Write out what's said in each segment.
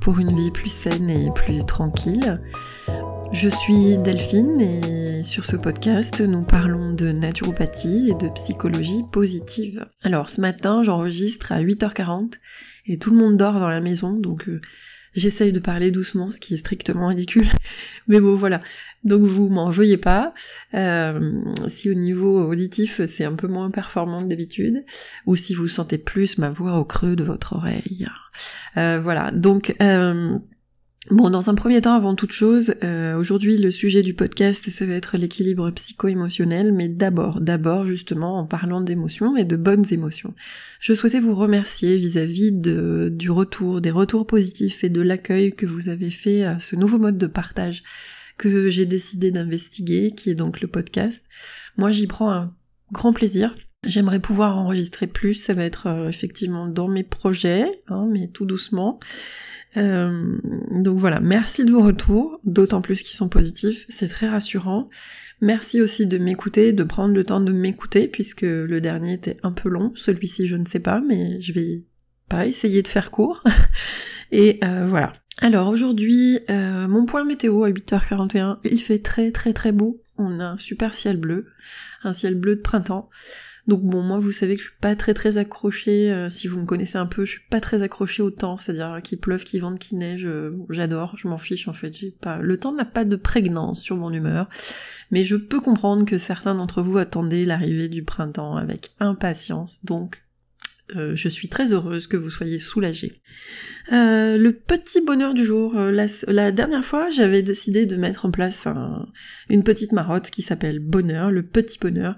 pour une vie plus saine et plus tranquille. Je suis Delphine et sur ce podcast, nous parlons de naturopathie et de psychologie positive. Alors ce matin, j'enregistre à 8h40 et tout le monde dort dans la maison, donc euh, J'essaye de parler doucement, ce qui est strictement ridicule. Mais bon, voilà. Donc vous m'en veuillez pas. Euh, si au niveau auditif c'est un peu moins performant que d'habitude, ou si vous sentez plus ma voix au creux de votre oreille. Euh, voilà. Donc euh, Bon, dans un premier temps, avant toute chose, euh, aujourd'hui le sujet du podcast, ça va être l'équilibre psycho-émotionnel, mais d'abord, d'abord justement en parlant d'émotions et de bonnes émotions. Je souhaitais vous remercier vis-à-vis du retour, des retours positifs et de l'accueil que vous avez fait à ce nouveau mode de partage que j'ai décidé d'investiguer, qui est donc le podcast. Moi, j'y prends un grand plaisir. J'aimerais pouvoir enregistrer plus, ça va être euh, effectivement dans mes projets, hein, mais tout doucement. Euh, donc voilà, merci de vos retours, d'autant plus qu'ils sont positifs, c'est très rassurant. Merci aussi de m'écouter, de prendre le temps de m'écouter, puisque le dernier était un peu long, celui-ci je ne sais pas, mais je vais pas essayer de faire court. Et euh, voilà. Alors aujourd'hui, euh, mon point météo à 8h41, il fait très très très beau, on a un super ciel bleu, un ciel bleu de printemps. Donc bon, moi vous savez que je suis pas très très accrochée, euh, si vous me connaissez un peu, je suis pas très accrochée au temps, c'est-à-dire qu'il pleuve, qu'il vente, qu'il neige, euh, j'adore, je m'en fiche en fait, j'ai pas... Le temps n'a pas de prégnance sur mon humeur, mais je peux comprendre que certains d'entre vous attendaient l'arrivée du printemps avec impatience, donc euh, je suis très heureuse que vous soyez soulagés. Euh, le petit bonheur du jour. Euh, la, dernière fois, j'avais décidé de mettre en place une petite marotte qui s'appelle Bonheur, le petit bonheur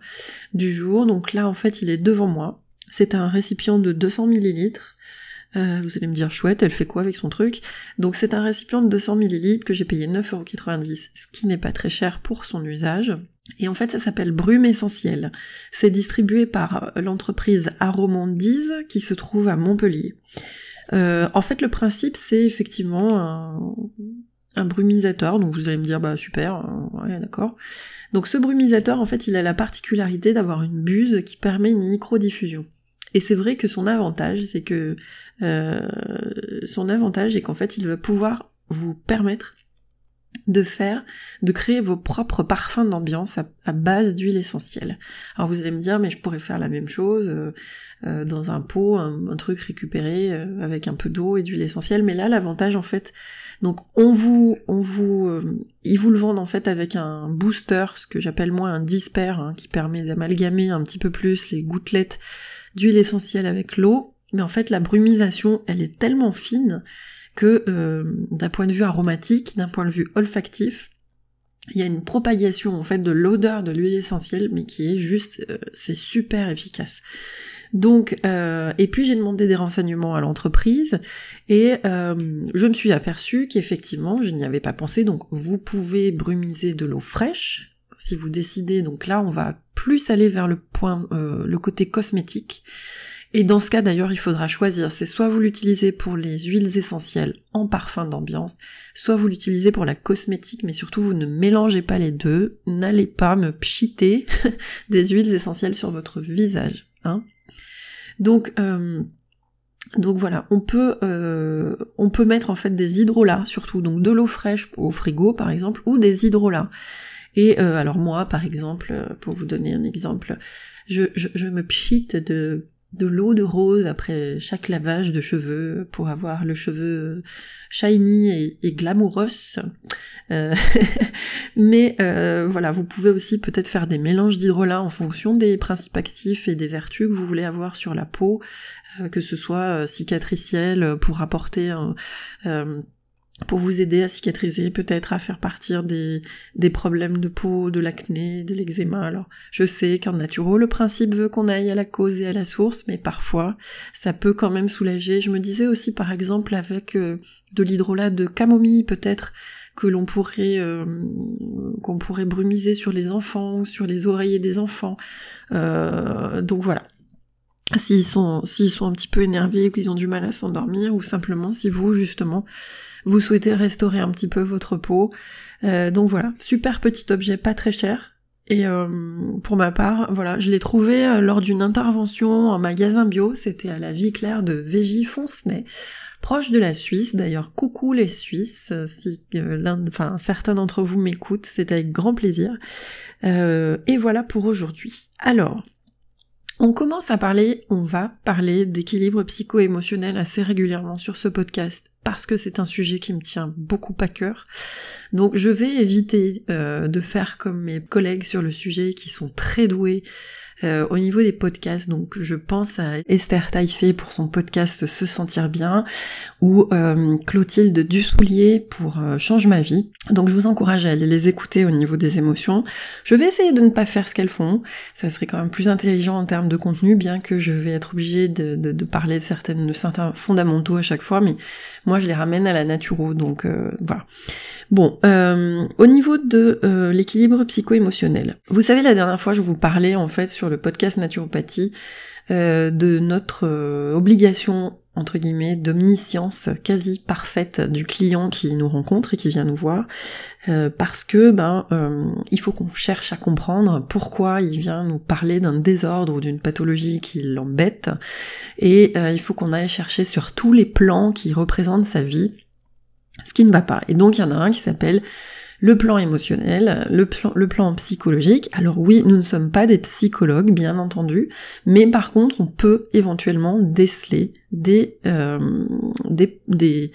du jour. Donc là, en fait, il est devant moi. C'est un récipient de 200 millilitres. vous allez me dire, chouette, elle fait quoi avec son truc? Donc c'est un récipient de 200 millilitres que j'ai payé 9,90€, ce qui n'est pas très cher pour son usage. Et en fait, ça s'appelle Brume Essentielle. C'est distribué par euh, l'entreprise Aromandise qui se trouve à Montpellier. Euh, en fait, le principe, c'est effectivement un, brumisateur. Donc vous allez me dire, bah super, euh, ouais, d'accord. Donc ce brumisateur, en fait, il a la particularité d'avoir une buse qui permet une microdiffusion. Et c'est vrai que son avantage, c'est que son avantage est qu'en fait, il va pouvoir vous permettre de faire, de créer vos propres parfums d'ambiance à, base d'huile essentielle. Alors vous allez me dire, mais je pourrais faire la même chose euh, euh, dans un pot, un, truc récupéré euh, avec un peu d'eau et d'huile essentielle, mais là l'avantage en fait, donc on vous, on vous, ils vous le vendent en fait avec un booster, ce que j'appelle moi un disper, hein, qui permet d'amalgamer un petit peu plus les gouttelettes d'huile essentielle avec l'eau, mais en fait la brumisation, elle est tellement fine que euh, d'un point de vue aromatique, d'un point de vue olfactif, il y a une propagation en fait de l'odeur de l'huile essentielle, mais qui est juste, euh, c'est super efficace. Donc, euh, et puis j'ai demandé des renseignements à l'entreprise et je me suis aperçue qu'effectivement je n'y avais pas pensé. Donc, vous pouvez brumiser de l'eau fraîche si vous décidez. Donc là, on va plus aller vers le point, le côté cosmétique. Et dans ce cas d'ailleurs, il faudra choisir. C'est soit vous l'utilisez pour les huiles essentielles en parfum d'ambiance, soit vous l'utilisez pour la cosmétique, mais surtout vous ne mélangez pas les deux. N'allez pas me pchiter des huiles essentielles sur votre visage. Hein donc, euh, donc voilà, on peut, euh, on peut mettre en fait des hydrolats surtout, donc de l'eau fraîche au frigo par exemple, ou des hydrolats. Et euh, alors moi, par exemple, pour vous donner un exemple, je, je, je me pchite de de l'eau de rose après chaque lavage de cheveux pour avoir le cheveu shiny et, et. Euh, mais euh, voilà, vous pouvez aussi peut-être faire des mélanges d'hydrolat en fonction des principes actifs et des vertus que vous voulez avoir sur la peau, euh, que ce soit cicatriciel pour apporter un, pour vous aider à cicatriser, peut-être à faire partir des, des problèmes de peau, de l'acné, de l'eczéma. Alors, je sais qu'en naturo, le principe veut qu'on aille à la cause et à la source, mais parfois, ça peut quand même soulager. Je me disais aussi, par exemple, avec euh, de l'hydrolat de camomille, peut-être, que l'on pourrait euh, qu'on pourrait brumiser sur les enfants ou sur les oreillers des enfants. Euh, donc voilà, s'ils sont s'ils sont un petit peu énervés qu'ils ont du mal à s'endormir ou simplement si vous justement vous souhaitez restaurer un petit peu votre peau. Euh, donc voilà, super petit objet, pas très cher, Et euh, pour ma part, voilà, je l'ai trouvé euh, lors d'une intervention en magasin bio, c'était à la vie claire de Végy Foncenay, proche de la Suisse. D'ailleurs, coucou les Suisses, si l'un, enfin certains d'entre vous m'écoutent, c'est avec grand plaisir. et voilà pour aujourd'hui. Alors, on commence à parler, on va parler d'équilibre psycho-émotionnel assez régulièrement sur ce podcast parce que c'est un sujet qui me tient beaucoup à cœur. Donc je vais éviter euh, de faire comme mes collègues sur le sujet qui sont très doués euh, au niveau des podcasts, donc je pense à Esther Taïfé pour son podcast Se sentir bien, ou euh, Clotilde Dussoulier pour euh, Change ma vie. Donc je vous encourage à aller les écouter au niveau des émotions. Je vais essayer de ne pas faire ce qu'elles font, ça serait quand même plus intelligent en termes de contenu, bien que je vais être obligée de, de, parler de, certaines, de certains fondamentaux à chaque fois, mais moi je les ramène à la naturo, donc voilà. Bon, au niveau de l'équilibre psycho-émotionnel, vous savez la dernière fois je vous parlais en fait sur le podcast Naturopathie euh, de notre euh, obligation entre guillemets d'omniscience quasi parfaite du client qui nous rencontre et qui vient nous voir euh, parce que ben il faut qu'on cherche à comprendre pourquoi il vient nous parler d'un désordre ou d'une pathologie qui l'embête. Et il faut qu'on aille chercher sur tous les plans qui représentent sa vie ce qui ne va pas. Et donc il y en a un qui s'appelle le plan émotionnel, le plan, psychologique. Alors oui, nous ne sommes pas des psychologues, bien entendu, mais par contre, on peut éventuellement déceler des, euh, des, des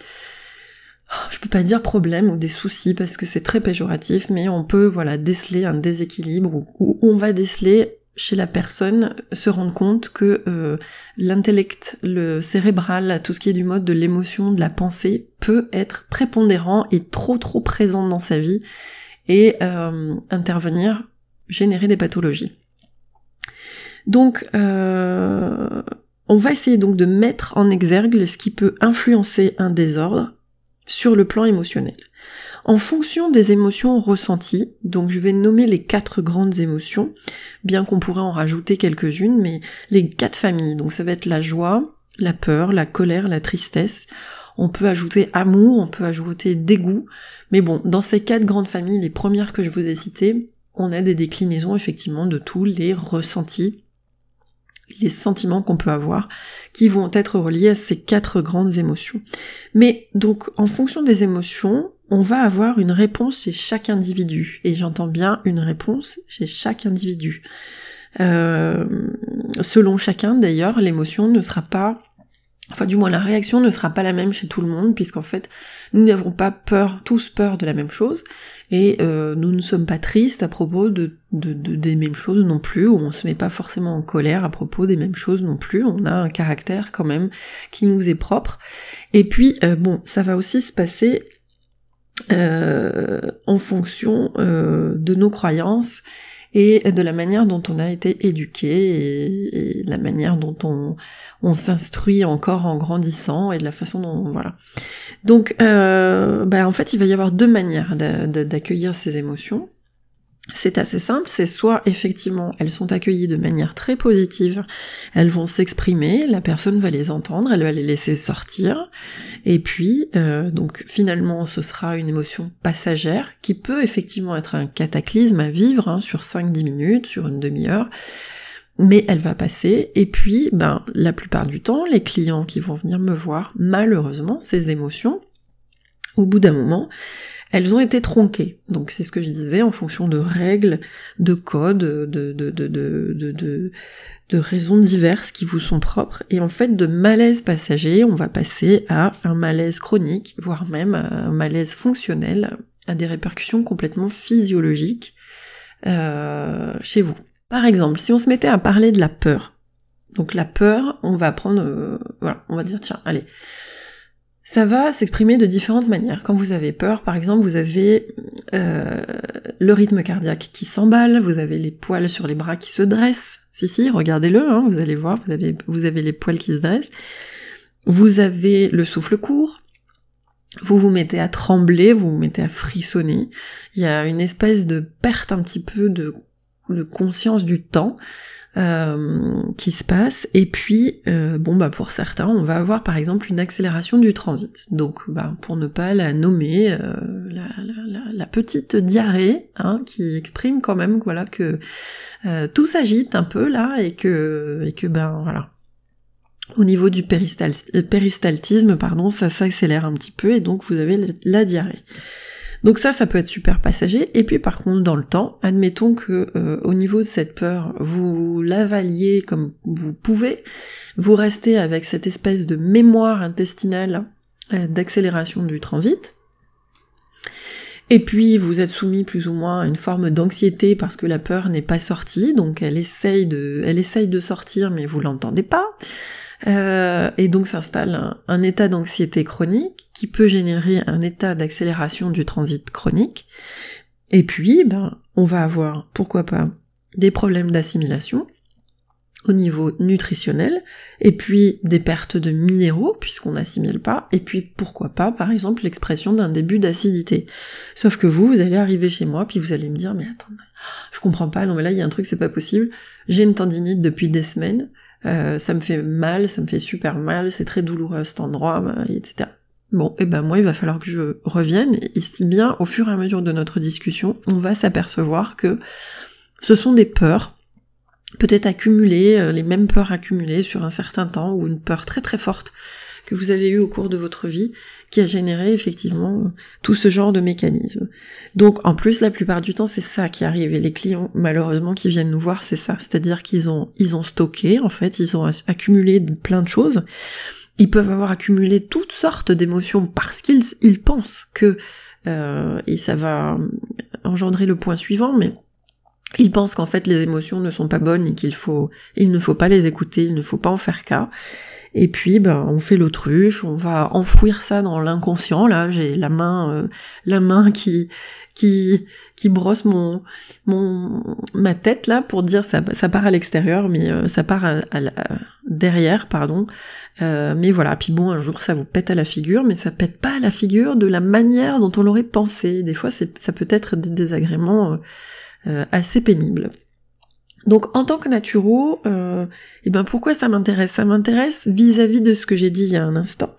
oh, je peux pas dire problèmes ou des soucis parce que c'est très péjoratif, mais on peut voilà déceler un déséquilibre ou on va déceler chez la personne se rendre compte que euh, l'intellect, le cérébral, tout ce qui est du mode de l'émotion, de la pensée, peut être prépondérant et trop trop présent dans sa vie et euh, intervenir, générer des pathologies. Donc, euh, on va essayer donc de mettre en exergue ce qui peut influencer un désordre sur le plan émotionnel. En fonction des émotions ressenties, donc je vais nommer les quatre grandes émotions, bien qu'on pourrait en rajouter quelques-unes, mais les quatre familles, donc ça va être la joie, la peur, la colère, la tristesse. On peut ajouter amour, on peut ajouter dégoût, mais bon, dans ces quatre grandes familles, les premières que je vous ai citées, on a des déclinaisons effectivement de tous les ressentis les sentiments qu'on peut avoir, qui vont être reliés à ces quatre grandes émotions. Mais donc, en fonction des émotions, on va avoir une réponse chez chaque individu. Et j'entends bien une réponse chez chaque individu. Euh, selon chacun, d'ailleurs, l'émotion ne sera pas Enfin, du moins, la réaction ne sera pas la même chez tout le monde, puisqu'en fait, nous n'avons pas peur, tous peur de la même chose, et euh, nous ne sommes pas tristes à propos de, de, des mêmes choses non plus, ou on se met pas forcément en colère à propos des mêmes choses non plus. On a un caractère quand même qui nous est propre. Et puis, euh, bon, ça va aussi se passer euh, en fonction de nos croyances et de la manière dont on a été éduqué et, de la manière dont on, on s'instruit encore en grandissant et de la façon dont voilà. Donc, euh, bah, en fait, il va y avoir deux manières d'accueillir ces émotions. C'est assez simple, c'est soit effectivement elles sont accueillies de manière très positive, elles vont s'exprimer, la personne va les entendre, elle va les laisser sortir, et puis euh, donc finalement ce sera une émotion passagère qui peut effectivement être un cataclysme à vivre hein, sur 5-10 minutes, sur une demi-heure, mais elle va passer, et puis ben la plupart du temps les clients qui vont venir me voir, malheureusement ces émotions, au bout d'un moment, elles ont été tronquées. Donc c'est ce que je disais en fonction de règles, de codes, de, raisons diverses qui vous sont propres. Et en fait, de malaise passager, on va passer à un malaise chronique, voire même un malaise fonctionnel, à des répercussions complètement physiologiques euh, chez vous. Par exemple, si on se mettait à parler de la peur, donc la peur, on va prendre, euh, voilà, on va dire tiens, allez, ça va s'exprimer de différentes manières. Quand vous avez peur, par exemple, vous avez euh, le rythme cardiaque qui s'emballe, vous avez les poils sur les bras qui se dressent. Si, si, regardez-le, hein, vous allez voir, vous, vous avez les poils qui se dressent. Vous avez le souffle court, vous vous mettez à trembler, vous vous mettez à frissonner. Il y a une espèce de perte un petit peu de, de conscience du temps. Euh, qui se passe. Et puis, euh, bon bah pour certains, on va avoir par exemple une accélération du transit. Donc, bah, pour ne pas la nommer, euh, la, petite diarrhée hein, qui exprime quand même voilà que tout s'agite un peu là et que et que ben voilà au niveau du péristaltisme pardon ça s'accélère un petit peu et donc vous avez la diarrhée. Donc ça, ça peut être super passager. Et puis par contre, dans le temps, admettons que euh, au niveau de cette peur, vous l'avaliez comme vous pouvez, vous restez avec cette espèce de mémoire intestinale euh, d'accélération du transit. Et puis vous êtes soumis plus ou moins à une forme d'anxiété parce que la peur n'est pas sortie, donc elle essaye de, elle essaye de sortir mais vous l'entendez pas. Euh, et donc s'installe un, état d'anxiété chronique qui peut générer un état d'accélération du transit chronique. Et puis, ben, on va avoir, pourquoi pas, des problèmes d'assimilation au niveau nutritionnel, et puis des pertes de minéraux, puisqu'on n'assimile pas, et puis pourquoi pas, par exemple, l'expression d'un début d'acidité. Sauf que vous, vous allez arriver chez moi, puis vous allez me dire, mais attendez, je comprends pas, non mais là, il y a un truc, c'est pas possible, j'ai une tendinite depuis des semaines, euh, ça me fait mal, ça me fait super mal, c'est très douloureux cet endroit, bah, etc. Bon, et ben moi il va falloir que je revienne, et si bien au fur et à mesure de notre discussion, on va s'apercevoir que ce sont des peurs, peut-être accumulées, euh, les mêmes peurs accumulées sur un certain temps, ou une peur très très forte que vous avez eue au cours de votre vie, qui a généré effectivement euh, tout ce genre de mécanisme. Donc en plus la plupart du temps c'est ça qui arrive et les clients malheureusement qui viennent nous voir c'est ça, c'est-à-dire qu'ils ont ils ont stocké en fait, ils ont accumulé plein de choses. Ils peuvent avoir accumulé toutes sortes d'émotions parce qu'ils ils pensent que euh, et ça va engendrer le point suivant, mais ils pensent qu'en fait les émotions ne sont pas bonnes et qu'il faut, ne faut pas les écouter, il ne faut pas en faire cas. Et puis, ben, on fait l'autruche, on va enfouir ça dans l'inconscient. Là, j'ai la main, euh, la main qui qui qui brosse mon mon ma tête là pour dire ça part à l'extérieur, mais euh, ça part à, derrière, pardon. Euh, mais voilà. Puis bon, un jour, ça vous pète à la figure, mais ça pète pas à la figure de la manière dont on l'aurait pensé. Des fois, c'est ça peut être des désagréments assez pénibles. Donc en tant que naturo, euh, eh ben pourquoi ça m'intéresse? Ça m'intéresse vis-à-vis de ce que j'ai dit il y a un instant,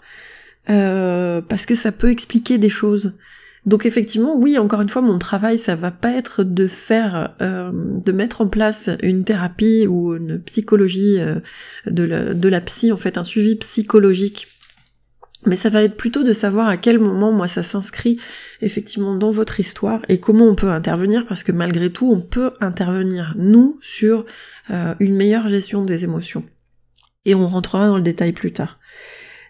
euh, parce que ça peut expliquer des choses. Donc effectivement, oui, encore une fois, mon travail, ça va pas être de faire, euh, de mettre en place une thérapie ou une psychologie de, la, de la psy, en fait, un suivi psychologique mais ça va être plutôt de savoir à quel moment moi ça s'inscrit effectivement dans votre histoire et comment on peut intervenir parce que malgré tout on peut intervenir nous sur euh, une meilleure gestion des émotions. Et on rentrera dans le détail plus tard.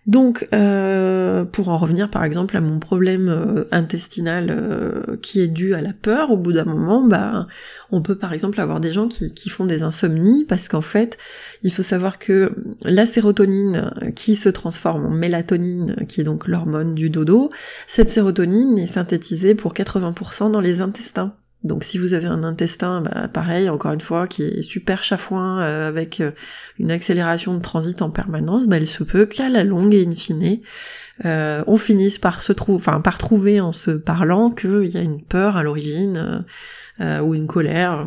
Donc, euh, pour en revenir par exemple à mon problème euh, intestinal euh, qui est dû à la peur, au bout d'un moment, bah, on peut par exemple avoir des gens qui, qui font des insomnies parce qu'en fait, il faut savoir que la sérotonine qui se transforme en mélatonine, qui est donc l'hormone du dodo, cette sérotonine est synthétisée pour 80% dans les intestins. Donc si vous avez un intestin, bah, pareil, encore une fois, qui est super chafouin, euh, avec euh, une accélération de transit en permanence, bah, il se peut qu'à la longue et in fine, euh, on finisse par se trouver, enfin par trouver en se parlant qu'il y a une peur à l'origine ou une colère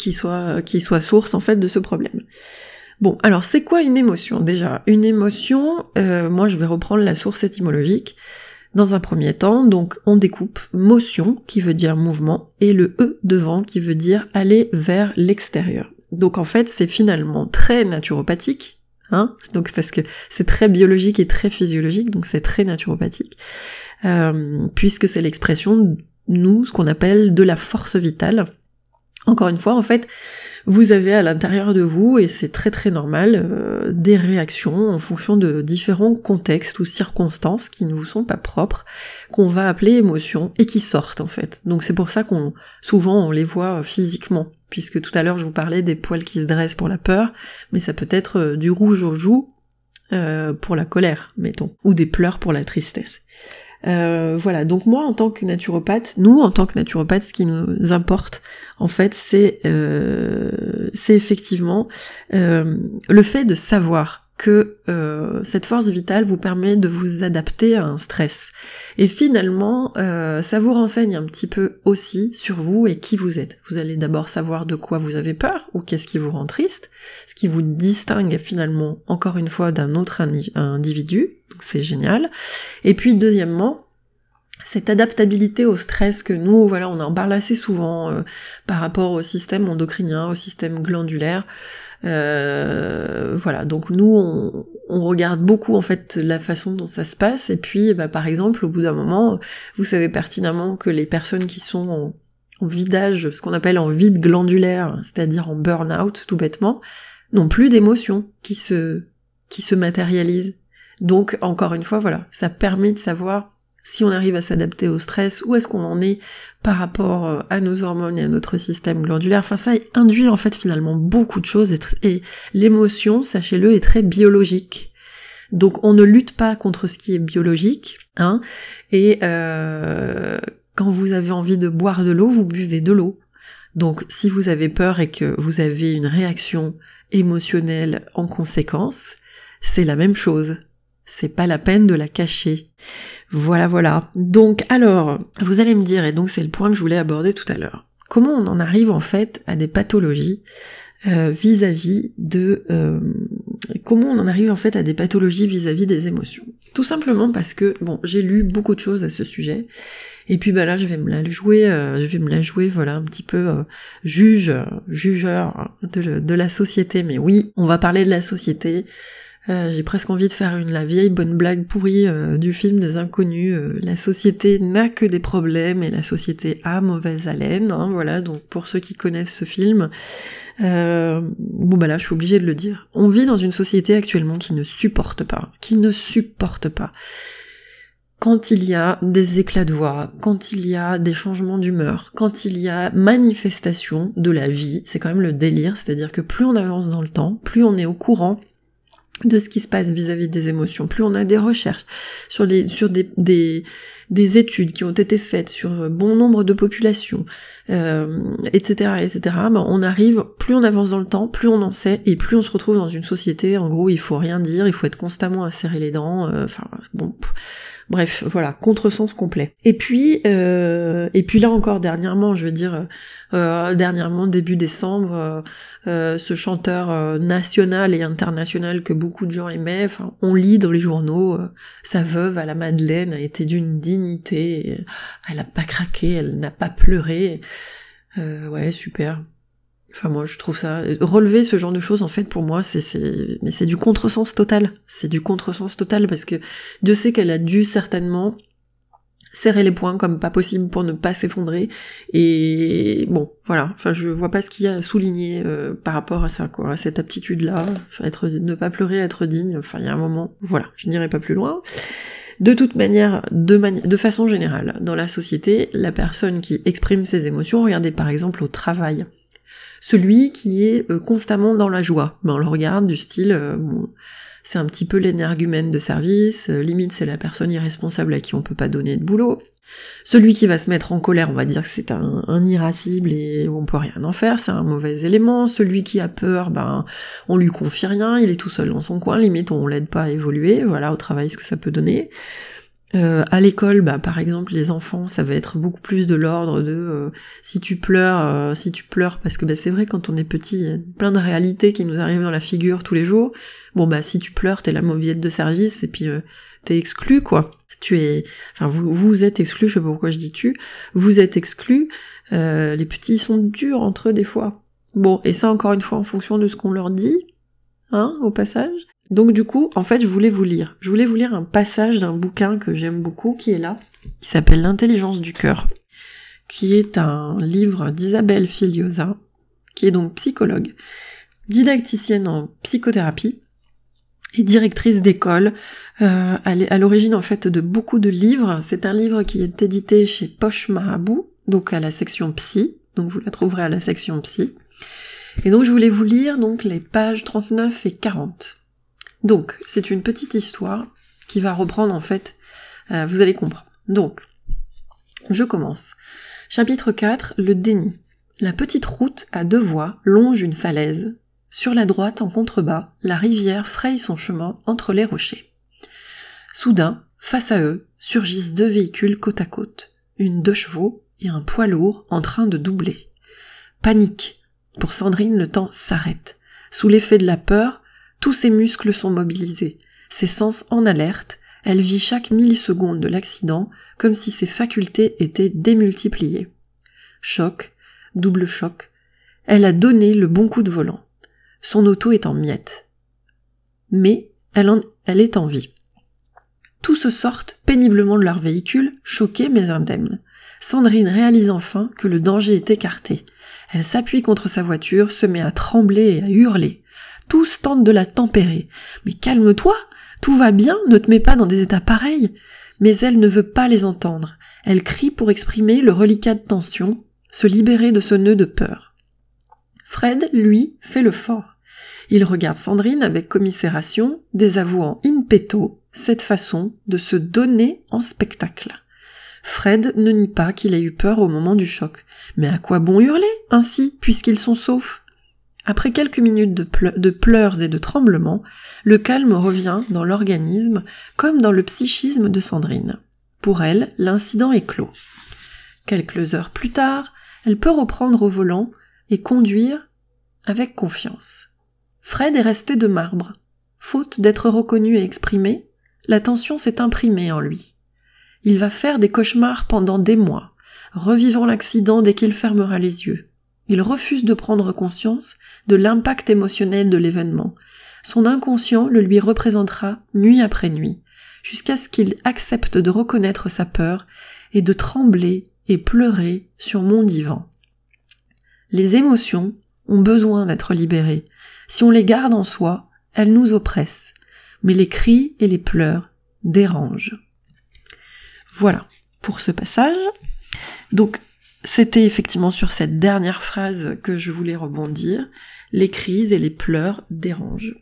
qui soit qui soit source en fait de ce problème. Bon, alors c'est quoi une émotion? Déjà Une émotion, moi je vais reprendre la source étymologique dans un premier temps, donc on découpe motion qui veut dire mouvement et le E devant qui veut dire aller vers l'extérieur. Donc en fait c'est finalement très naturopathique, hein donc parce que c'est très biologique et très physiologique, donc c'est très naturopathique, euh, puisque c'est l'expression, nous, ce qu'on appelle de la force vitale. Encore une fois, en fait, vous avez à l'intérieur de vous, et c'est très très normal, euh, des réactions en fonction de différents contextes ou circonstances qui ne vous sont pas propres, qu'on va appeler émotions, et qui sortent en fait. Donc c'est pour ça qu'on souvent on les voit physiquement, puisque tout à l'heure je vous parlais des poils qui se dressent pour la peur, mais ça peut être euh, du rouge aux joues euh, pour la colère, mettons, ou des pleurs pour la tristesse. Euh, voilà, donc moi en tant que naturopathe, nous en tant que naturopathe, ce qui nous importe en fait, c'est euh, effectivement euh, le fait de savoir que euh, cette force vitale vous permet de vous adapter à un stress. Et finalement, euh, ça vous renseigne un petit peu aussi sur vous et qui vous êtes. Vous allez d'abord savoir de quoi vous avez peur ou qu'est-ce qui vous rend triste, ce qui vous distingue finalement encore une fois d'un autre individu, donc c'est génial. Et puis deuxièmement, cette adaptabilité au stress que nous, voilà, on en parle assez souvent euh, par rapport au système endocrinien, au système glandulaire. Euh, voilà, donc nous, on, regarde beaucoup en fait la façon dont ça se passe. Et puis, bah, par exemple, au bout d'un moment, vous savez pertinemment que les personnes qui sont en, en vidage, ce qu'on appelle en vide glandulaire, c'est-à-dire en burn-out, tout bêtement, n'ont plus d'émotions qui se qui se matérialisent. Donc, encore une fois, voilà, ça permet de savoir si on arrive à s'adapter au stress, où est-ce qu'on en est par rapport euh, à nos hormones et à notre système glandulaire. Enfin, ça induit en fait finalement beaucoup de choses et, l'émotion, sachez-le, est très biologique. Donc on ne lutte pas contre ce qui est biologique, hein, et euh, quand vous avez envie de boire de l'eau, vous buvez de l'eau. Donc si vous avez peur et que vous avez une réaction émotionnelle en conséquence, c'est la même chose. C'est pas la peine de la cacher. Voilà, voilà. Donc, alors, vous allez me dire, et donc c'est le point que je voulais aborder tout à l'heure. Comment on en arrive en fait à des pathologies euh, vis-à-vis de euh, comment on en arrive en fait à des pathologies vis-à-vis des émotions? Tout simplement parce que bon, j'ai lu beaucoup de choses à ce sujet et puis bah là je vais me la jouer, euh, je vais me la jouer voilà un petit peu juge, jugeur de, de la société. Mais oui, on va parler de la société. Euh, j'ai presque envie de faire une la vieille bonne blague pourrie euh, du film des inconnus. Euh, la société n'a que des problèmes et la société a mauvaise haleine. Hein, voilà, donc pour ceux qui connaissent ce film, bon bah là je suis obligée de le dire. On vit dans une société actuellement qui ne supporte pas, qui ne supporte pas. Quand il y a des éclats de voix, quand il y a des changements d'humeur, quand il y a manifestation de la vie, c'est quand même le délire, c'est-à-dire que plus on avance dans le temps, plus on est au courant de ce qui se passe vis-à-vis des émotions, plus on a des recherches sur, les, sur des, des, des études qui ont été faites sur bon nombre de populations, euh, etc., etc., ben on arrive, plus on avance dans le temps, plus on en sait, et plus on se retrouve dans une société, en gros, il faut rien dire, il faut être constamment à serrer les dents, euh, enfin, bon... Bref, voilà, contresens complet. Et puis, euh, et puis là encore dernièrement, je veux dire, euh, dernièrement début décembre, euh, euh ce chanteur euh, national et international que beaucoup de gens aimaient, on lit dans les journaux, euh, sa veuve à la Madeleine a été d'une dignité, elle a pas craqué, elle n'a pas pleuré. ouais, super. Enfin moi je trouve ça relever ce genre de choses en fait pour moi c'est c'est mais c'est du contresens total. C'est du contresens total parce que Dieu sait qu'elle a dû certainement serrer les poings comme pas possible pour ne pas s'effondrer. Et bon voilà. Enfin je vois pas ce qu'il y a à souligner euh, par rapport à ça quoi à cette aptitude là être ne pas pleurer être digne. Enfin il y a un moment voilà je n'irai pas plus loin. De toute manière, de, de façon générale, dans la société, la personne qui exprime ses émotions, regardez par exemple au travail, celui qui est euh, constamment dans la joie. Ben, on le regarde du style, euh, c'est un petit peu l'énergumène de service, euh, limite c'est la personne irresponsable à qui on peut pas donner de boulot. Celui qui va se mettre en colère, on va dire que c'est un, irascible et on peut rien en faire, c'est un mauvais élément. Celui qui a peur, ben on lui confie rien, il est tout seul dans son coin, limite on l'aide pas à évoluer, voilà au travail ce que ça peut donner. Euh, à l'école, bah, par exemple, les enfants, ça va être beaucoup plus de l'ordre de euh, si tu pleures, euh, si tu pleures, parce que bah, c'est vrai quand on est petit, il y a plein de réalités qui nous arrivent dans la figure tous les jours. Bon bah si tu pleures, t'es la mauviette de service et puis t'es exclu quoi. Tu es, enfin vous vous êtes exclu, je sais pas pourquoi je dis tu, vous êtes exclu. les petits sont durs entre eux des fois. Bon et ça encore une fois en fonction de ce qu'on leur dit, hein, au passage. Donc du coup, en fait, je voulais vous lire. Je voulais vous lire un passage d'un bouquin que j'aime beaucoup, qui est là, qui s'appelle L'intelligence du cœur, qui est un livre d'Isabelle Filiosa, qui est donc psychologue, didacticienne en psychothérapie et directrice d'école. Euh, à l'origine en fait de beaucoup de livres. C'est un livre qui est édité chez Poche Marabout, donc à la section psy. Donc vous la trouverez à la section psy. Et donc je voulais vous lire donc les pages 39 et 40. Donc, c'est une petite histoire qui va reprendre en fait, euh, vous allez comprendre. Donc, je commence. Chapitre 4, le déni. La petite route à deux voies longe une falaise. Sur la droite, en contrebas, la rivière fraye son chemin entre les rochers. Soudain, face à eux, surgissent deux véhicules côte à côte, une deux chevaux et un poids lourd en train de doubler. Panique. Pour Sandrine, le temps s'arrête. Sous l'effet de la peur, tous ses muscles sont mobilisés, ses sens en alerte, Elle vit chaque milliseconde de l'accident comme si ses facultés étaient démultipliées. Choc, double choc, elle a donné le bon coup de volant. Son auto est en miettes. Mais elle, est en vie. Tous se sortent péniblement de leur véhicule, choqués mais indemnes. Sandrine réalise enfin que le danger est écarté. Elle s'appuie contre sa voiture, se met à trembler et à hurler. Tous tentent de la tempérer. Mais calme-toi, tout va bien, ne te mets pas dans des états pareils. Mais elle ne veut pas les entendre. Elle crie pour exprimer le reliquat de tension, se libérer de ce nœud de peur. Fred, lui, fait le fort. Il regarde Sandrine avec commisération, désavouant in petto cette façon de se donner en spectacle. Fred ne nie pas qu'il ait eu peur au moment du choc. Mais à quoi bon hurler ainsi, puisqu'ils sont saufs? Après quelques minutes de, de, pleurs et de tremblements, le calme revient dans l'organisme comme dans le psychisme de Sandrine. Pour elle, l'incident est clos. Quelques heures plus tard, elle peut reprendre au volant et conduire avec confiance. Fred est resté de marbre. Faute d'être reconnu et exprimé, la tension s'est imprimée en lui. Il va faire des cauchemars pendant des mois, revivant l'accident dès qu'il fermera les yeux. Il refuse de prendre conscience de l'impact émotionnel de l'événement. Son inconscient le lui représentera nuit après nuit, jusqu'à ce qu'il accepte de reconnaître sa peur et de trembler et pleurer sur mon divan. Les émotions ont besoin d'être libérées. Si on les garde en soi, elles nous oppressent. Mais les cris et les pleurs dérangent. Voilà pour ce passage. Donc c'était effectivement sur cette dernière phrase que je voulais rebondir. Les crises et les pleurs dérangent.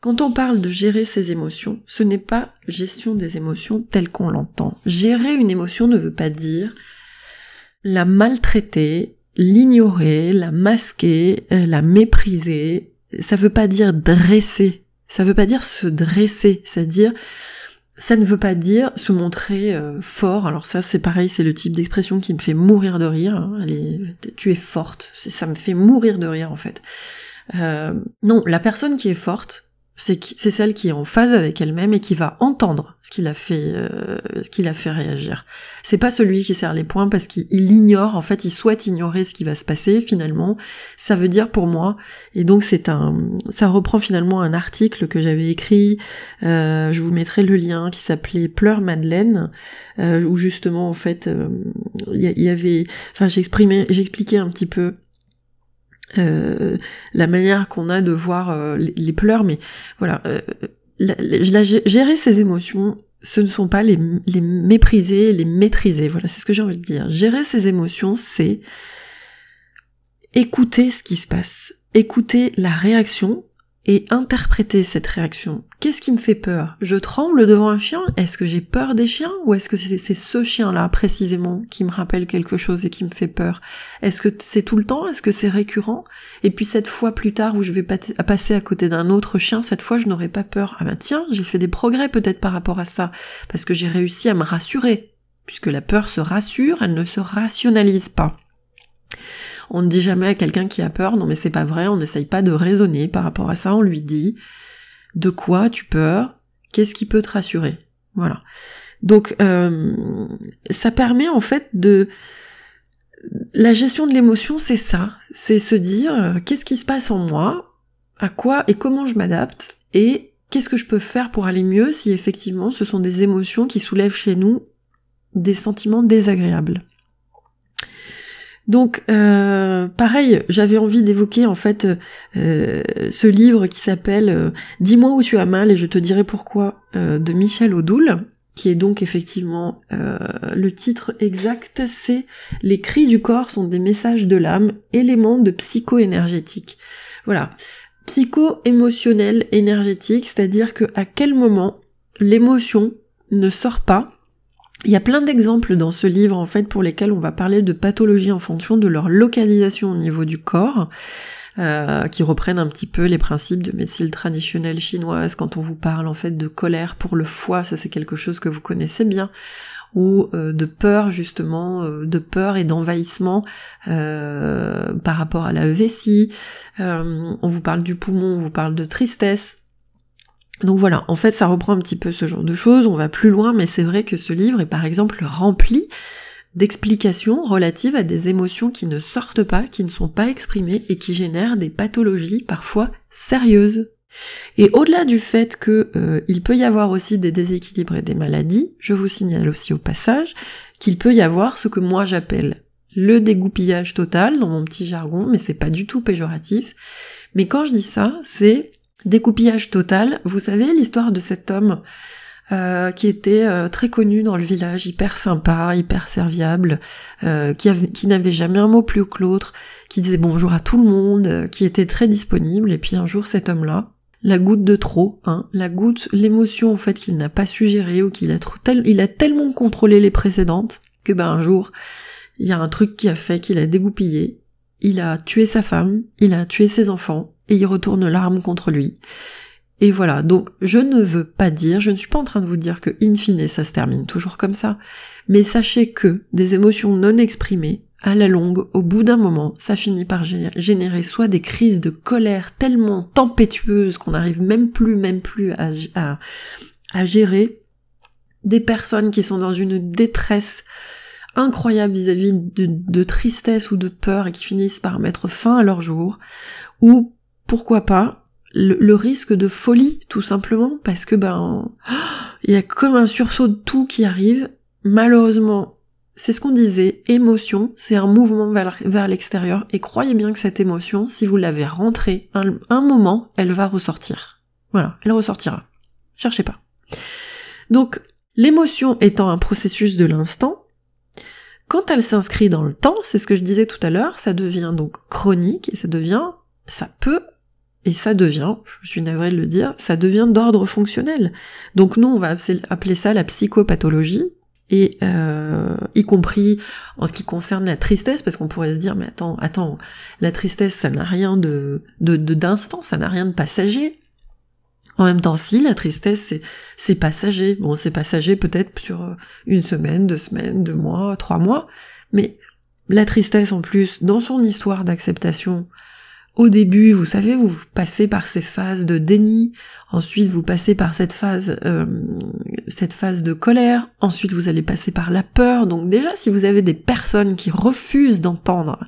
Quand on parle de gérer ses émotions, ce n'est pas gestion des émotions telle qu'on l'entend. Gérer une émotion ne veut pas dire la maltraiter, l'ignorer, la masquer, euh, la mépriser. Ça veut pas dire dresser. Ça veut pas dire se dresser. C'est-à-dire ça ne veut pas dire se montrer euh, fort. Alors ça, c'est pareil, c'est le type d'expression qui me fait mourir de rire. Hein. tu es forte. Ça me fait mourir de rire en fait. Euh, non, la personne qui est forte, c'est celle qui est en phase avec elle-même et qui va entendre ce qu'il a fait euh, ce qu'il a fait réagir. C'est pas celui qui serre les poings parce qu'il ignore en fait il souhaite ignorer ce qui va se passer finalement. Ça veut dire pour moi et donc c'est un ça reprend finalement un article que j'avais écrit. Euh, je vous mettrai le lien qui s'appelait Pleure Madeleine euh, où justement en fait il y, y, avait enfin j'exprimais j'expliquais un petit peu euh, la manière qu'on a de voir euh, les, pleurs, mais voilà, euh, gérer ses émotions, ce ne sont pas les, les mépriser, les maîtriser. Voilà, c'est ce que j'ai envie de dire. Gérer ses émotions, c'est écouter ce qui se passe, écouter la réaction et interpréter cette réaction. Qu'est-ce qui me fait peur? Je tremble devant un chien? Est-ce que j'ai peur des chiens? Ou est-ce que c'est ce chien-là précisément qui me rappelle quelque chose et qui me fait peur? Est-ce que c'est tout le temps? Est-ce que c'est récurrent? Et puis cette fois plus tard où je vais passer à côté d'un autre chien, cette fois je n'aurai pas peur. Ah ben tiens, j'ai fait des progrès peut-être par rapport à ça, parce que j'ai réussi à me rassurer. Puisque la peur se rassure, elle ne se rationalise pas. On ne dit jamais à quelqu'un qui a peur, non mais c'est pas vrai, on n'essaye pas de raisonner par rapport à ça, on lui dit de quoi tu peur, qu'est-ce qui peut te rassurer? Voilà. Donc euh, ça permet en fait de... La gestion de l'émotion, c'est ça, c'est se dire euh, qu'est-ce qui se passe en moi, à quoi et comment je m'adapte, et qu'est-ce que je peux faire pour aller mieux si effectivement ce sont des émotions qui soulèvent chez nous des sentiments désagréables? Donc euh, pareil, j'avais envie d'évoquer en fait euh, ce livre qui s'appelle euh, Dis-moi où tu as mal et je te dirai pourquoi de Michel Odoul, qui est donc effectivement le titre exact, c'est Les cris du corps sont des messages de l'âme, éléments de psycho-énergétique. Voilà. Psycho-émotionnel énergétique, c'est-à-dire que à quel moment l'émotion ne sort pas il y a plein d'exemples dans ce livre en fait pour lesquels on va parler de pathologies en fonction de leur localisation au niveau du corps. Euh, qui reprennent un petit peu les principes de médecine traditionnelle chinoise quand on vous parle en fait de colère pour le foie, ça c'est quelque chose que vous connaissez bien, ou euh, de peur justement, euh, de peur et d'envahissement par rapport à la vessie. on vous parle du poumon, on vous parle de tristesse. Donc voilà, en fait ça reprend un petit peu ce genre de choses, on va plus loin, mais c'est vrai que ce livre est par exemple rempli d'explications relatives à des émotions qui ne sortent pas, qui ne sont pas exprimées et qui génèrent des pathologies parfois sérieuses. Et au-delà du fait qu'il euh, peut y avoir aussi des déséquilibres et des maladies, je vous signale aussi au passage qu'il peut y avoir ce que moi j'appelle le dégoupillage total dans mon petit jargon, mais c'est pas du tout péjoratif. Mais quand je dis ça, c'est dégoupillage total. Vous savez l'histoire de cet homme euh, qui était euh, très connu dans le village, hyper sympa, hyper serviable, euh, qui, qui n'avait jamais un mot plus que l'autre, qui disait bonjour à tout le monde, qui était très disponible. Et puis un jour, cet homme-là, la goutte de trop, hein, la goutte, l'émotion en fait qu'il n'a pas su gérer ou qu'il a trop, il a tellement contrôlé les précédentes que ben un jour, il y a un truc qui a fait qu'il a dégoupillé, il a tué sa femme, il a tué ses enfants, et il retourne l'arme contre lui. Et voilà, donc je ne veux pas dire, je ne suis pas en train de vous dire que in fine ça se termine toujours comme ça, mais sachez que des émotions non exprimées, à la longue, au bout d'un moment, ça finit par générer soit des crises de colère tellement tempétueuses qu'on n'arrive même plus, même plus à, à gérer, des personnes qui sont dans une détresse incroyable vis-à-vis de, tristesse ou de peur et qui finissent par mettre fin à leur jour, ou pourquoi pas le, risque de folie tout simplement parce que ben il y a comme un sursaut de tout qui arrive. Malheureusement, c'est ce qu'on disait, émotion, c'est un mouvement vers, l'extérieur et croyez bien que cette émotion, si vous l'avez rentrée un, un moment, elle va ressortir. Voilà, elle ressortira. Cherchez pas. Donc, l'émotion étant un processus de l'instant, quand elle s'inscrit dans le temps, c'est ce que je disais tout à l'heure, ça devient donc chronique et ça devient, ça peut, et ça devient, je suis navrée de le dire, ça devient d'ordre fonctionnel. Donc nous, on va appeler ça la psychopathologie, et euh, y compris en ce qui concerne la tristesse, parce qu'on pourrait se dire, mais attends, attends, la tristesse, ça n'a rien de d'instant, ça n'a rien de passager. En même temps, si la tristesse, c'est passager. Bon, c'est passager peut-être sur euh, une semaine, deux semaines, deux mois, trois mois, mais la tristesse en plus, dans son histoire d'acceptation, au début, vous savez, vous passez par ces phases de déni, ensuite vous passez par cette phase, euh, cette phase de colère, ensuite vous allez passer par la peur. Donc déjà, si vous avez des personnes qui refusent d'entendre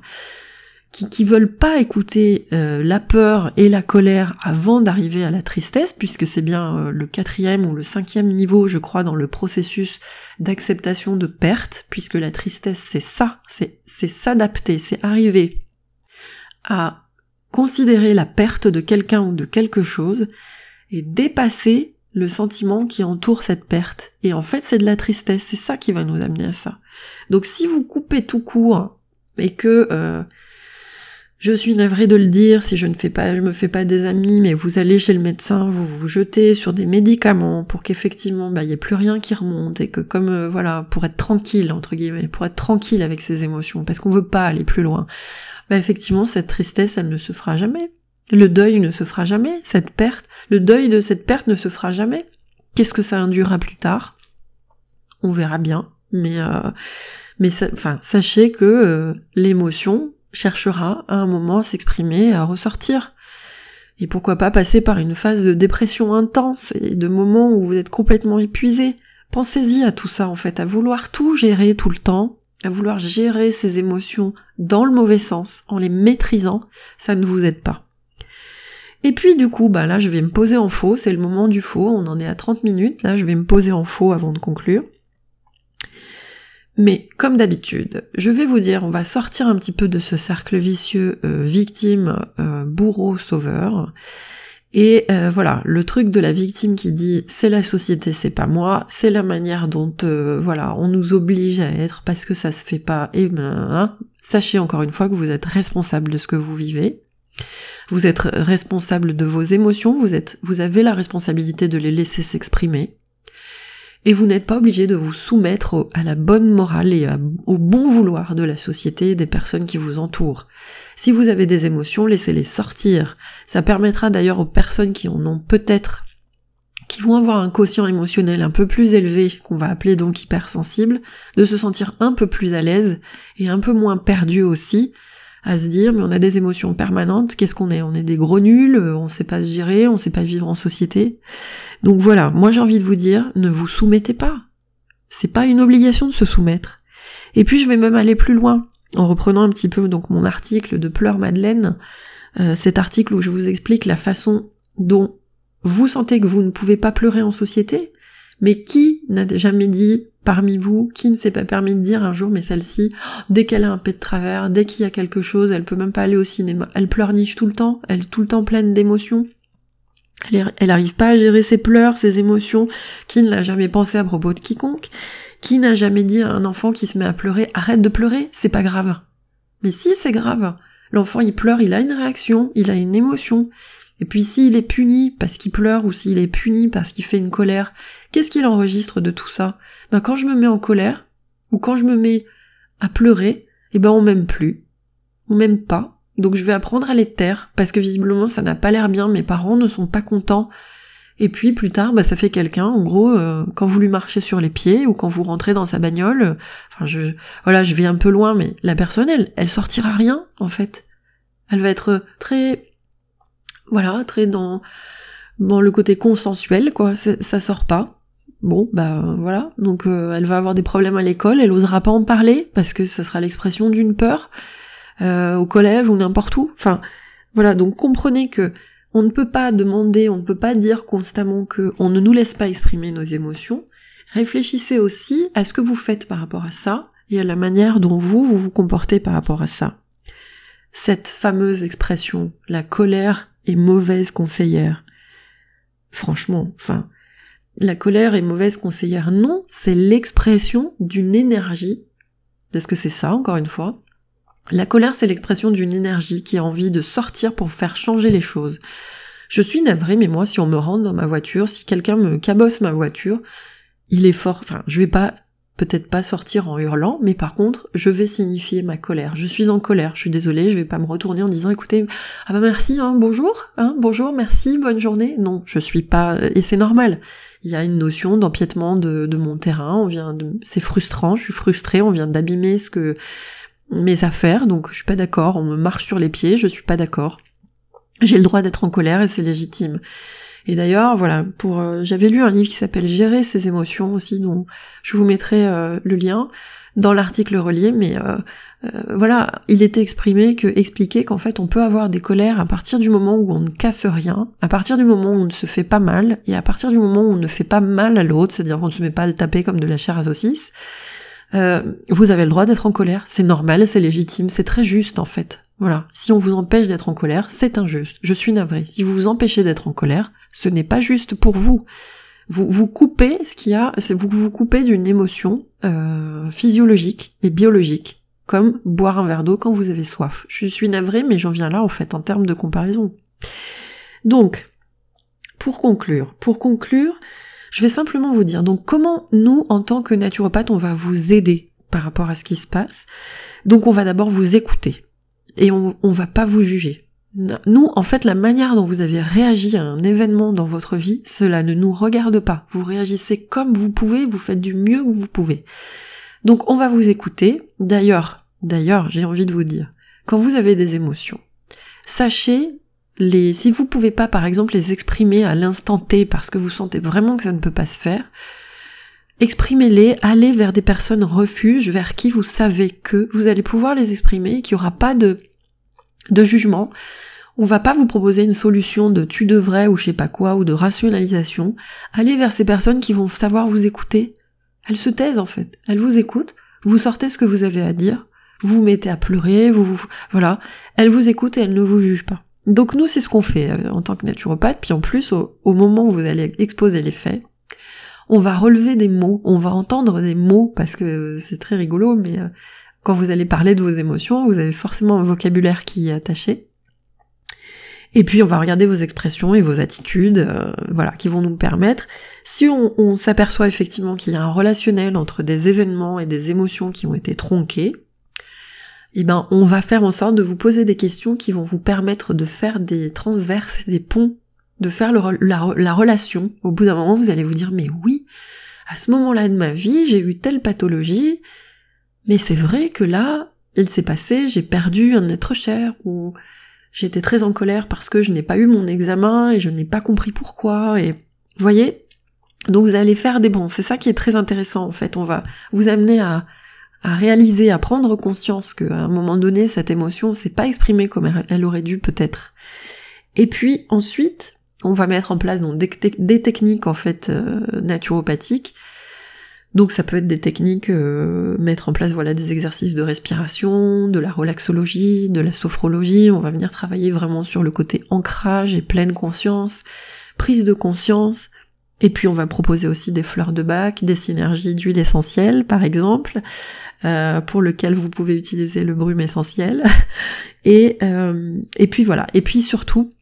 qui, qui veulent pas écouter euh, la peur et la colère avant d'arriver à la tristesse, puisque c'est bien euh, le quatrième ou le cinquième niveau, je crois, dans le processus d'acceptation de perte, puisque la tristesse c'est ça, c'est s'adapter, c'est arriver à considérer la perte de quelqu'un ou de quelque chose et dépasser le sentiment qui entoure cette perte. Et en fait, c'est de la tristesse, c'est ça qui va nous amener à ça. Donc si vous coupez tout court et que euh, je suis navrée de le dire si je ne fais pas, je me fais pas des amis, mais vous allez chez le médecin, vous vous jetez sur des médicaments pour qu'effectivement, bah, il y ait plus rien qui remonte et que comme, euh, voilà, pour être tranquille, entre guillemets, pour être tranquille avec ses émotions, parce qu'on veut pas aller plus loin. Bah, effectivement, cette tristesse, elle ne se fera jamais. Le deuil ne se fera jamais. Cette perte, le deuil de cette perte ne se fera jamais. Qu'est-ce que ça induira plus tard? On verra bien. Mais, euh, mais enfin, sachez que euh, l'émotion, cherchera à un moment à s'exprimer, à ressortir. Et pourquoi pas passer par une phase de dépression intense et de moments où vous êtes complètement épuisé. Pensez-y à tout ça en fait, à vouloir tout gérer tout le temps, à vouloir gérer ces émotions dans le mauvais sens, en les maîtrisant, ça ne vous aide pas. Et puis du coup, bah là je vais me poser en faux, c'est le moment du faux, on en est à 30 minutes, là je vais me poser en faux avant de conclure. Mais comme d'habitude, je vais vous dire, on va sortir un petit peu de ce cercle vicieux euh, victime, euh, bourreau, sauveur. Et euh, voilà, le truc de la victime qui dit c'est la société, c'est pas moi, c'est la manière dont voilà on nous oblige à être parce que ça se fait pas. Et ben, hein, sachez encore une fois que vous êtes responsable de ce que vous vivez. Vous êtes responsable de vos émotions, vous êtes, vous avez la responsabilité de les laisser s'exprimer et vous n'êtes pas obligé de vous soumettre à la bonne morale et au bon vouloir de la société et des personnes qui vous entourent. Si vous avez des émotions, laissez-les sortir. Ça permettra d'ailleurs aux personnes qui en ont peut-être qui vont avoir un quotient émotionnel un peu plus élevé, qu'on va appeler donc hypersensible, de se sentir un peu plus à l'aise et un peu moins perdu aussi, à se dire mais on a des émotions permanentes, qu'est-ce qu'on est? On est des gros nuls, euh, on sait pas se gérer, on sait pas vivre en société. Donc voilà, moi j'ai envie de vous dire, ne vous soumettez pas. C'est pas une obligation de se soumettre. Et puis je vais même aller plus loin en reprenant un petit peu donc mon article de Pleurs Madeleine, euh, cet article où je vous explique la façon dont vous sentez que vous ne pouvez pas pleurer en société, mais qui n'a jamais dit parmi vous, qui ne s'est pas permis de dire un jour, mais celle-ci, dès qu'elle a un pet de travers, dès qu'il y a quelque chose, elle peut même pas aller au cinéma, elle pleurniche tout le temps, elle est tout le temps pleine d'émotions. Elle, elle arrive pas à gérer ses pleurs, ses émotions, qui ne l'a jamais pensé à propos de quiconque, qui n'a jamais dit à un enfant qui se met à pleurer, arrête de pleurer, c'est pas grave. Mais si c'est grave, l'enfant il pleure, il a une réaction, il a une émotion, et puis s'il est puni parce qu'il pleure ou s'il est puni parce qu'il fait une colère, qu'est-ce qu'il enregistre de tout ça? Ben quand je me mets en colère, ou quand je me mets à pleurer, eh ben on m'aime plus. On m'aime pas. Donc je vais apprendre à les taire, parce que visiblement ça n'a pas l'air bien, mes parents ne sont pas contents. Et puis plus tard, bah, ça fait quelqu'un, en gros, euh, quand vous lui marchez sur les pieds ou quand vous rentrez dans sa bagnole, enfin je voilà, je vais un peu loin, mais la personne, elle, elle sortira rien, en fait. Elle va être très voilà, très dans, dans le côté consensuel, quoi, ça sort pas. Bon, bah voilà, donc euh, elle va avoir des problèmes à l'école, elle osera pas en parler, parce que ça sera l'expression d'une peur, euh, au collège ou n'importe où. Enfin, voilà, donc comprenez que on ne peut pas demander, on ne peut pas dire constamment que on ne nous laisse pas exprimer nos émotions. Réfléchissez aussi à ce que vous faites par rapport à ça et à la manière dont vous, vous vous comportez par rapport à ça. Cette fameuse expression, la colère mauvaise conseillère. Franchement, enfin, la colère est mauvaise conseillère. Non, c'est l'expression d'une énergie. Est-ce que c'est ça, encore une fois? La colère, c'est l'expression d'une énergie qui a envie de sortir pour faire changer les choses. Je suis navrée, mais moi, si on me rentre dans ma voiture, si quelqu'un me cabosse ma voiture, il est fort, enfin, je vais pas peut-être pas sortir en hurlant, mais par contre, je vais signifier ma colère. Je suis en colère, je suis désolée, je vais pas me retourner en disant écoutez, ah bah merci, hein, bonjour, hein, bonjour, merci, bonne journée. Non, je suis pas, et c'est normal. Il y a une notion d'empiètement de, de, mon terrain, on vient de, c'est frustrant, je suis frustrée, on vient d'abîmer ce que, mes affaires, donc je suis pas d'accord, on me marche sur les pieds, je suis pas d'accord. J'ai le droit d'être en colère et c'est légitime. Et d'ailleurs, voilà, pour euh, j'avais lu un livre qui s'appelle Gérer ses émotions aussi, dont je vous mettrai euh, le lien dans l'article relié, mais euh, voilà, il était exprimé que expliqué qu'en fait on peut avoir des colères à partir du moment où on ne casse rien, à partir du moment où on ne se fait pas mal, et à partir du moment où on ne fait pas mal à l'autre, c'est-à-dire qu'on ne se met pas à le taper comme de la chair à saucisse, vous avez le droit d'être en colère, c'est normal, c'est légitime, c'est très juste en fait. Voilà, si on vous empêche d'être en colère, c'est injuste. Je suis navrée. Si vous vous empêchez d'être en colère, ce n'est pas juste pour vous. Vous vous coupez ce qu'il y a, vous vous coupez d'une émotion euh, physiologique et biologique, comme boire un verre d'eau quand vous avez soif. Je suis navrée, mais j'en viens là en fait en termes de comparaison. Donc, pour conclure, pour conclure, je vais simplement vous dire donc comment nous, en tant que naturopathe, on va vous aider par rapport à ce qui se passe. Donc on va d'abord vous écouter et on, on va pas vous juger. Nous, en fait, la manière dont vous avez réagi à un événement dans votre vie, cela ne nous regarde pas. Vous réagissez comme vous pouvez, vous faites du mieux que vous pouvez. Donc, on va vous écouter. D'ailleurs, d'ailleurs, j'ai envie de vous dire, quand vous avez des émotions, sachez les, si vous pouvez pas, par exemple, les exprimer à l'instant T parce que vous sentez vraiment que ça ne peut pas se faire, exprimez-les, allez vers des personnes refuges vers qui vous savez que vous allez pouvoir les exprimer, qu'il n'y aura pas de, de jugement. On va pas vous proposer une solution de tu devrais ou je sais pas quoi ou de rationalisation. Allez vers ces personnes qui vont savoir vous écouter. Elles se taisent en fait. Elles vous écoutent. Vous sortez ce que vous avez à dire. Vous vous mettez à pleurer. Vous vous voilà. Elles vous écoutent et elles ne vous jugent pas. Donc nous c'est ce qu'on fait euh, en tant que naturopathe. Puis en plus au, au moment où vous allez exposer les faits, on va relever des mots, on va entendre des mots parce que c'est très rigolo, mais euh, quand vous allez parler de vos émotions, vous avez forcément un vocabulaire qui est attaché. Et puis on va regarder vos expressions et vos attitudes, euh, voilà, qui vont nous permettre, si on, s'aperçoit effectivement qu'il y a un relationnel entre des événements et des émotions qui ont été tronquées, eh ben on va faire en sorte de vous poser des questions qui vont vous permettre de faire des transverses, des ponts de faire la, relation. Au bout d'un moment, vous allez vous dire, mais oui, à ce moment-là de ma vie, j'ai eu telle pathologie, mais c'est vrai que là, il s'est passé, j'ai perdu un être cher, ou j'étais très en colère parce que je n'ai pas eu mon examen et je n'ai pas compris pourquoi, et vous voyez? Donc vous allez faire des bons, c'est ça qui est très intéressant en fait, on va vous amener à, à réaliser, à prendre conscience qu'à un moment donné, cette émotion s'est pas exprimée comme elle aurait dû peut-être. Et puis ensuite, on va mettre en place donc, des, techniques en fait euh, naturopathiques. Donc ça peut être des techniques, euh, mettre en place voilà des exercices de respiration, de la relaxologie, de la sophrologie. On va venir travailler vraiment sur le côté ancrage et pleine conscience, prise de conscience. Et puis on va proposer aussi des fleurs de bac, des synergies d'huile essentielle par exemple, euh, pour lequel vous pouvez utiliser le brume essentiel. Et, et puis voilà. Et puis surtout,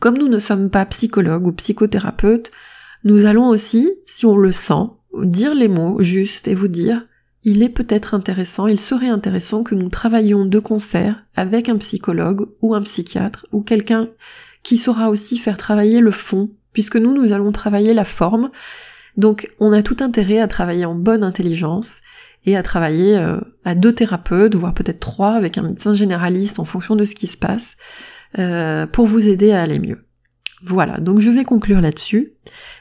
comme nous ne sommes pas psychologues ou psychothérapeutes, nous allons aussi, si on le sent, dire les mots justes et vous dire il est peut-être intéressant, il serait intéressant que nous travaillions de concert avec un psychologue ou un psychiatre ou quelqu'un qui saura aussi faire travailler le fond, puisque nous, nous allons travailler la forme. Donc on a tout intérêt à travailler en bonne intelligence et à travailler euh, à deux thérapeutes, voire peut-être trois avec un médecin généraliste en fonction de ce qui se passe. Euh, pour vous aider à aller mieux. Voilà, donc je vais conclure là-dessus.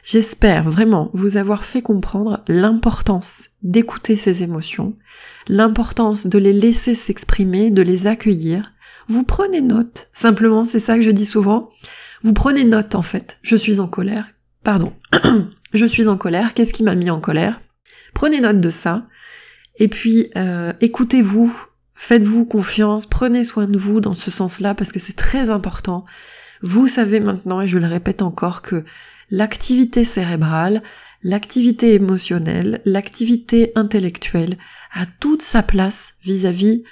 J'espère vraiment vous avoir fait comprendre l'importance d'écouter ces émotions, l'importance de les laisser s'exprimer, de les accueillir. Vous prenez note, simplement, c'est ça que je dis souvent. Vous prenez note en fait. Je suis en colère. Pardon. je suis en colère. Qu'est-ce qui m'a mis en colère? Prenez note de ça. Et puis, euh, écoutez-vous Faites-vous confiance, prenez soin de vous dans ce sens-là parce que c'est très important. Vous savez maintenant, et je le répète encore, que l'activité cérébrale, l'activité émotionnelle, l'activité intellectuelle a toute sa place vis-à-vis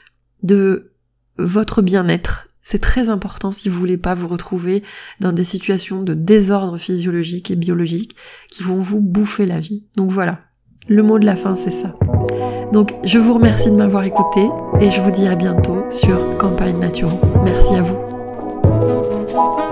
de votre bien-être. C'est très important si vous voulez pas vous retrouver dans des situations de désordre physiologique et biologique qui vont vous bouffer la vie. Donc voilà. Le mot de la fin, c'est ça. Donc je vous remercie de m'avoir écouté et je vous dis à bientôt sur Campagne Naturo. Merci à vous.